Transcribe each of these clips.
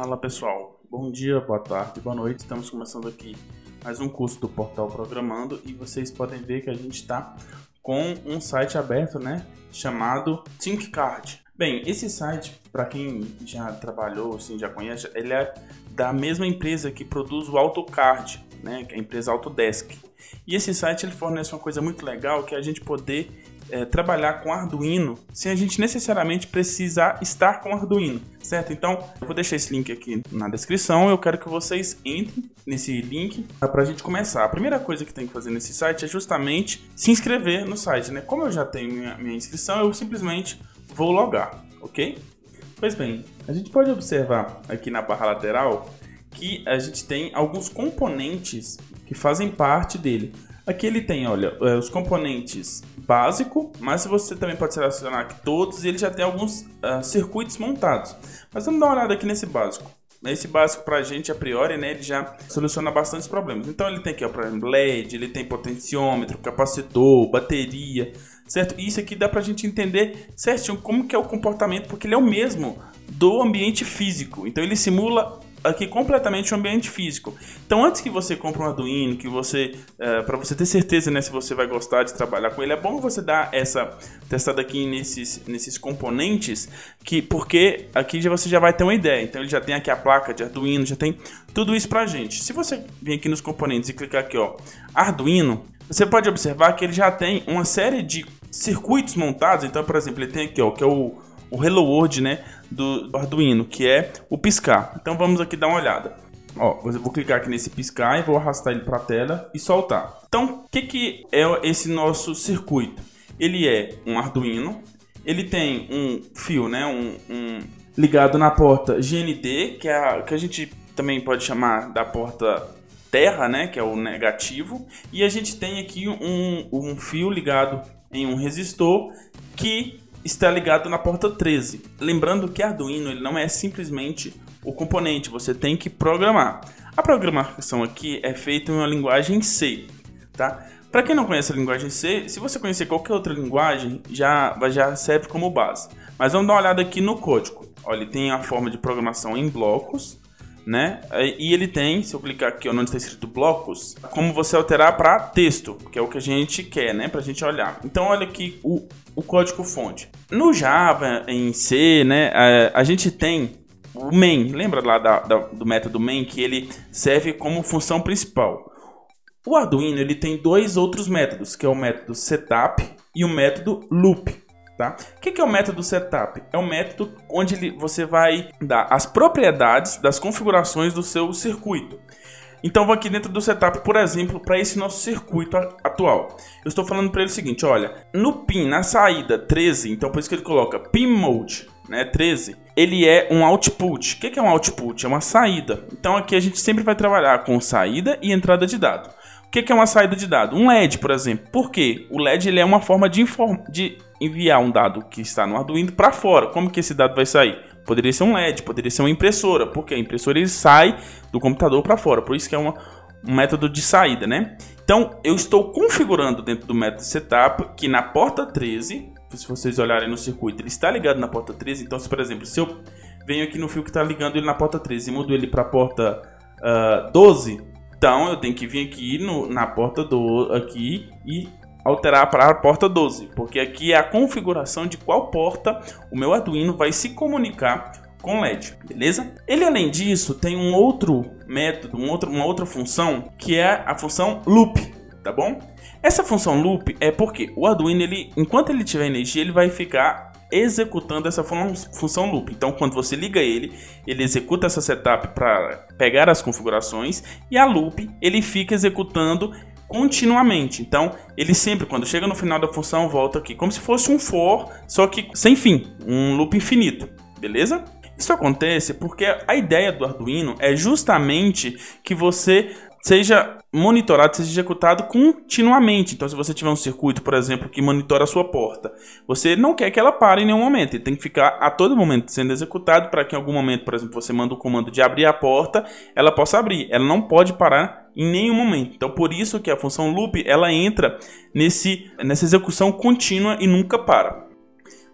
Fala pessoal, bom dia, boa tarde, boa noite. Estamos começando aqui mais um curso do Portal Programando e vocês podem ver que a gente está com um site aberto, né, chamado ThinkCard. Bem, esse site, para quem já trabalhou, assim, já conhece, ele é da mesma empresa que produz o AutoCard, né, que é a empresa Autodesk. E esse site ele fornece uma coisa muito legal que é a gente poder é, trabalhar com Arduino sem a gente necessariamente precisar estar com Arduino, certo? Então, eu vou deixar esse link aqui na descrição. Eu quero que vocês entrem nesse link para a gente começar. A primeira coisa que tem que fazer nesse site é justamente se inscrever no site, né? Como eu já tenho minha, minha inscrição, eu simplesmente vou logar, ok? Pois bem, a gente pode observar aqui na barra lateral que a gente tem alguns componentes que fazem parte dele. Aqui ele tem, olha, é, os componentes básico, mas você também pode selecionar aqui todos e ele já tem alguns uh, circuitos montados. Mas vamos dar uma olhada aqui nesse básico. Esse básico para a gente, a priori, né, ele já soluciona bastantes problemas. Então ele tem aqui, ó, por exemplo, LED, ele tem potenciômetro, capacitor, bateria, certo? E isso aqui dá para a gente entender certinho como que é o comportamento, porque ele é o mesmo do ambiente físico. Então ele simula aqui completamente o ambiente físico. Então, antes que você compre um Arduino, que você, é, para você ter certeza né, se você vai gostar de trabalhar com ele, é bom você dar essa testada aqui nesses, nesses componentes, que porque aqui já, você já vai ter uma ideia. Então, ele já tem aqui a placa de Arduino, já tem tudo isso pra gente. Se você vir aqui nos componentes e clicar aqui, ó, Arduino, você pode observar que ele já tem uma série de circuitos montados. Então, por exemplo, ele tem aqui, ó, que é o o Hello World, né, do Arduino, que é o piscar. Então vamos aqui dar uma olhada. Ó, vou clicar aqui nesse piscar e vou arrastar ele para a tela e soltar. Então, o que, que é esse nosso circuito? Ele é um Arduino, ele tem um fio, né, um, um ligado na porta GND, que é a, que a gente também pode chamar da porta terra, né, que é o negativo, e a gente tem aqui um, um fio ligado em um resistor que está ligado na porta 13. Lembrando que Arduino ele não é simplesmente o componente, você tem que programar. A programação aqui é feita em uma linguagem C, tá? Para quem não conhece a linguagem C, se você conhecer qualquer outra linguagem, já, já serve como base. Mas vamos dar uma olhada aqui no código. Olha, ele tem a forma de programação em blocos, né? E ele tem, se eu clicar aqui onde está escrito blocos, como você alterar para texto, que é o que a gente quer, né? Para a gente olhar. Então, olha aqui o, o código fonte. No Java, em C, né, a, a gente tem o main. Lembra lá da, da, do método main que ele serve como função principal? O Arduino ele tem dois outros métodos, que é o método setup e o método loop. Tá? O que é o método setup? É um método onde você vai dar as propriedades das configurações do seu circuito. Então vou aqui dentro do setup, por exemplo, para esse nosso circuito atual. Eu estou falando para ele o seguinte, olha, no pin, na saída 13, então por isso que ele coloca pin mode, né, 13, ele é um output. O que é um output? É uma saída. Então aqui a gente sempre vai trabalhar com saída e entrada de dado. O que é uma saída de dado? Um LED, por exemplo. Por quê? O LED ele é uma forma de, de enviar um dado que está no Arduino para fora. Como que esse dado vai sair? Poderia ser um LED, poderia ser uma impressora, porque a impressora ele sai do computador para fora, por isso que é uma, um método de saída, né? Então, eu estou configurando dentro do método setup que na porta 13, se vocês olharem no circuito, ele está ligado na porta 13. Então, se por exemplo, se eu venho aqui no fio que está ligando ele na porta 13 e mudo ele para a porta uh, ah, 12, então eu tenho que vir aqui no, na porta do aqui e alterar para a porta 12, porque aqui é a configuração de qual porta o meu Arduino vai se comunicar com LED, beleza? Ele além disso tem um outro método, um outro, uma outra função que é a função loop, tá bom? Essa função loop é porque o Arduino ele, enquanto ele tiver energia, ele vai ficar executando essa fun função loop. Então, quando você liga ele, ele executa essa setup para pegar as configurações e a loop ele fica executando continuamente. Então, ele sempre, quando chega no final da função, volta aqui, como se fosse um for, só que sem fim, um loop infinito, beleza? Isso acontece porque a ideia do Arduino é justamente que você seja monitorado, seja executado continuamente. Então, se você tiver um circuito, por exemplo, que monitora a sua porta, você não quer que ela pare em nenhum momento. Ele tem que ficar a todo momento sendo executado para que em algum momento, por exemplo, você manda o comando de abrir a porta, ela possa abrir. Ela não pode parar em nenhum momento. Então, por isso que a função loop ela entra nesse, nessa execução contínua e nunca para.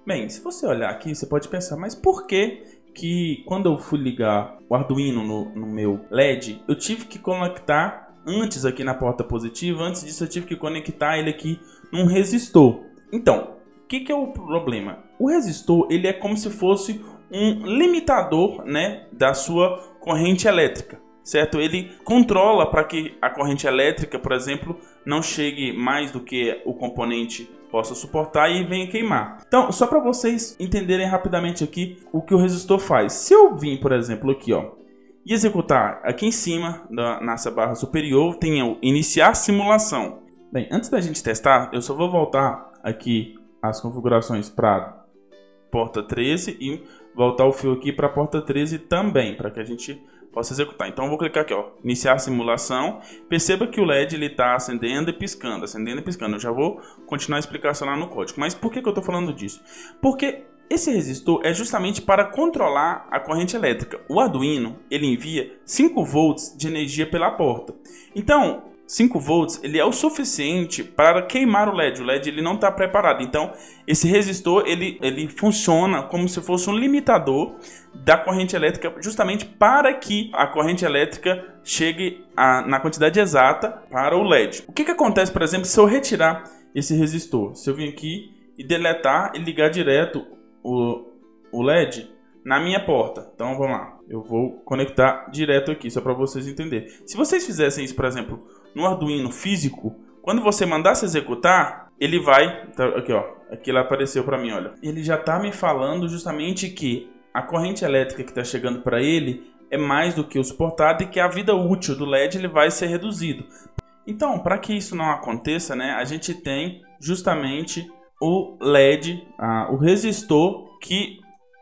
Bem, se você olhar aqui, você pode pensar, mas por que que quando eu fui ligar o Arduino no, no meu LED, eu tive que conectar antes aqui na porta positiva, antes disso eu tive que conectar ele aqui num resistor. Então, o que, que é o problema? O resistor ele é como se fosse um limitador né, da sua corrente elétrica, certo? Ele controla para que a corrente elétrica, por exemplo, não chegue mais do que o componente possa suportar e venha queimar. Então, só para vocês entenderem rapidamente aqui o que o resistor faz. Se eu vim, por exemplo, aqui, ó, e executar aqui em cima, da, nessa barra superior, tem o iniciar simulação. Bem, antes da gente testar, eu só vou voltar aqui as configurações para porta 13 e voltar o fio aqui para a porta 13 também, para que a gente possa executar. Então eu vou clicar aqui, ó, iniciar a simulação. Perceba que o LED ele está acendendo e piscando, acendendo e piscando. Eu já vou continuar a explicação lá no código. Mas por que, que eu estou falando disso? Porque esse resistor é justamente para controlar a corrente elétrica. O Arduino ele envia 5 volts de energia pela porta. Então 5 volts ele é o suficiente para queimar o LED. O LED ele não está preparado. Então esse resistor ele, ele funciona como se fosse um limitador da corrente elétrica, justamente para que a corrente elétrica chegue a, na quantidade exata para o LED. O que, que acontece, por exemplo, se eu retirar esse resistor? Se eu vir aqui e deletar e ligar direto o, o LED na minha porta. Então vamos lá. Eu vou conectar direto aqui, só para vocês entenderem. Se vocês fizessem isso, por exemplo, no Arduino físico, quando você mandasse executar, ele vai. Tá, aqui, ó. Aqui ele apareceu para mim, olha. Ele já está me falando justamente que a corrente elétrica que está chegando para ele é mais do que o suportado e que a vida útil do LED ele vai ser reduzido. Então, para que isso não aconteça, né, a gente tem justamente o LED, o resistor que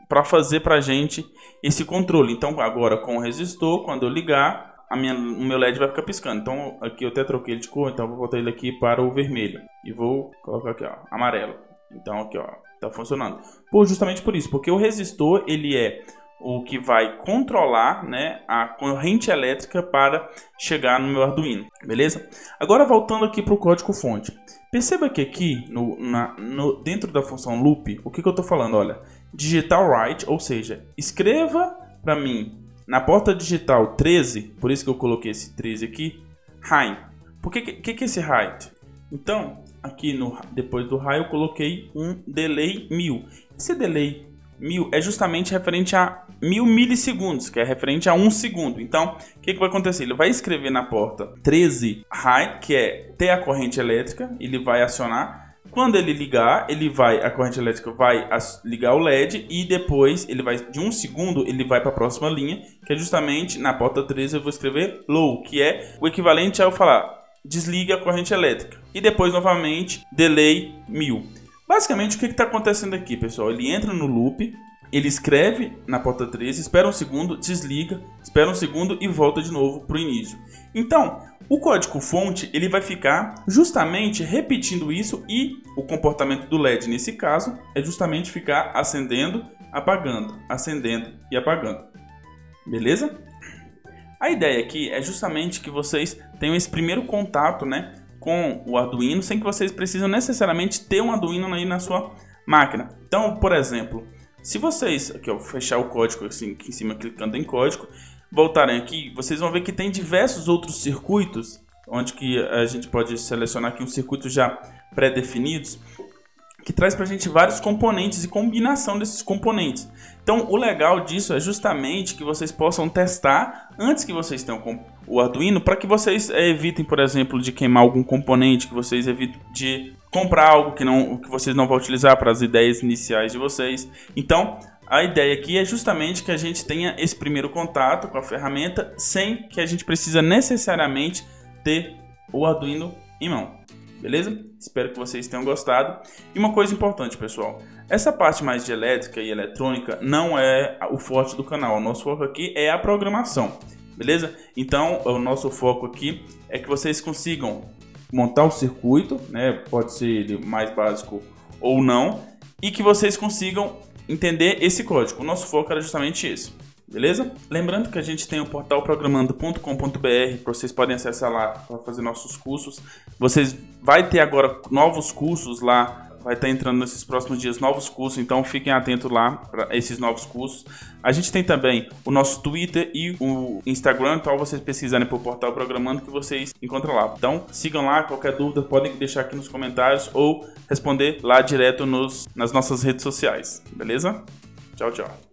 para fazer para gente esse controle. Então, agora com o resistor, quando eu ligar, a minha, o meu LED vai ficar piscando. Então aqui eu até troquei ele de cor, então vou botar ele aqui para o vermelho. E vou colocar aqui, ó, amarelo. Então aqui, ó, tá funcionando. Por, justamente por isso, porque o resistor, ele é o que vai controlar né, a corrente elétrica para chegar no meu Arduino, beleza? Agora voltando aqui para o código fonte. Perceba que aqui, no, na, no, dentro da função loop, o que, que eu estou falando? Olha, digital write, ou seja, escreva para mim na porta digital 13, por isso que eu coloquei esse 13 aqui, high. Por que, que, que é esse height? Então, aqui no, depois do high eu coloquei um delay 1000. Esse delay 1000 é justamente referente a 1000 milissegundos, que é referente a 1 segundo. Então, o que, que vai acontecer? Ele vai escrever na porta 13 high, que é ter a corrente elétrica, ele vai acionar quando ele ligar, ele vai, a corrente elétrica vai ligar o LED e depois ele vai de um segundo ele vai para a próxima linha, que é justamente na porta 13 eu vou escrever low, que é o equivalente a eu falar desligue a corrente elétrica e depois novamente delay 1000. Basicamente o que está acontecendo aqui, pessoal? Ele entra no loop, ele escreve na porta 13, espera um segundo, desliga, espera um segundo e volta de novo para o início. Então, o código fonte ele vai ficar justamente repetindo isso e o comportamento do LED nesse caso é justamente ficar acendendo, apagando, acendendo e apagando. Beleza? A ideia aqui é justamente que vocês tenham esse primeiro contato, né, com o Arduino, sem que vocês precisam necessariamente ter um Arduino aí na sua máquina. Então, por exemplo, se vocês, aqui eu fechar o código assim, aqui em cima clicando em código, voltarem aqui, vocês vão ver que tem diversos outros circuitos, onde que a gente pode selecionar aqui um circuito já pré-definidos, que traz para a gente vários componentes e combinação desses componentes. Então, o legal disso é justamente que vocês possam testar antes que vocês tenham o Arduino, para que vocês é, evitem, por exemplo, de queimar algum componente, que vocês evitem de comprar algo que, não, que vocês não vão utilizar para as ideias iniciais de vocês. Então, a ideia aqui é justamente que a gente tenha esse primeiro contato com a ferramenta sem que a gente precisa necessariamente ter o Arduino em mão. Beleza? Espero que vocês tenham gostado. E uma coisa importante, pessoal. Essa parte mais de elétrica e eletrônica não é o forte do canal. O nosso foco aqui é a programação. Beleza? Então, o nosso foco aqui é que vocês consigam montar o circuito, né? Pode ser mais básico ou não, e que vocês consigam entender esse código. O nosso foco era justamente isso. Beleza? Lembrando que a gente tem o portal programando.com.br, que vocês podem acessar lá para fazer nossos cursos. Vocês vai ter agora novos cursos lá vai estar entrando nesses próximos dias novos cursos, então fiquem atentos lá para esses novos cursos. A gente tem também o nosso Twitter e o Instagram, então vocês pesquisarem por Portal Programando que vocês encontram lá. Então sigam lá, qualquer dúvida podem deixar aqui nos comentários ou responder lá direto nos, nas nossas redes sociais, beleza? Tchau, tchau.